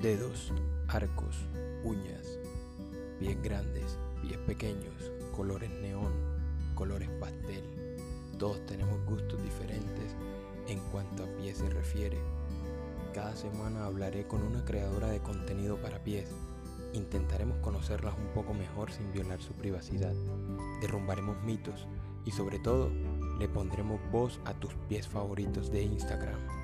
dedos, arcos, uñas, pies grandes, pies pequeños, colores neón, colores pastel. Todos tenemos gustos diferentes en cuanto a pies se refiere. Cada semana hablaré con una creadora de contenido para pies. Intentaremos conocerlas un poco mejor sin violar su privacidad. Derrumbaremos mitos y sobre todo le pondremos voz a tus pies favoritos de Instagram.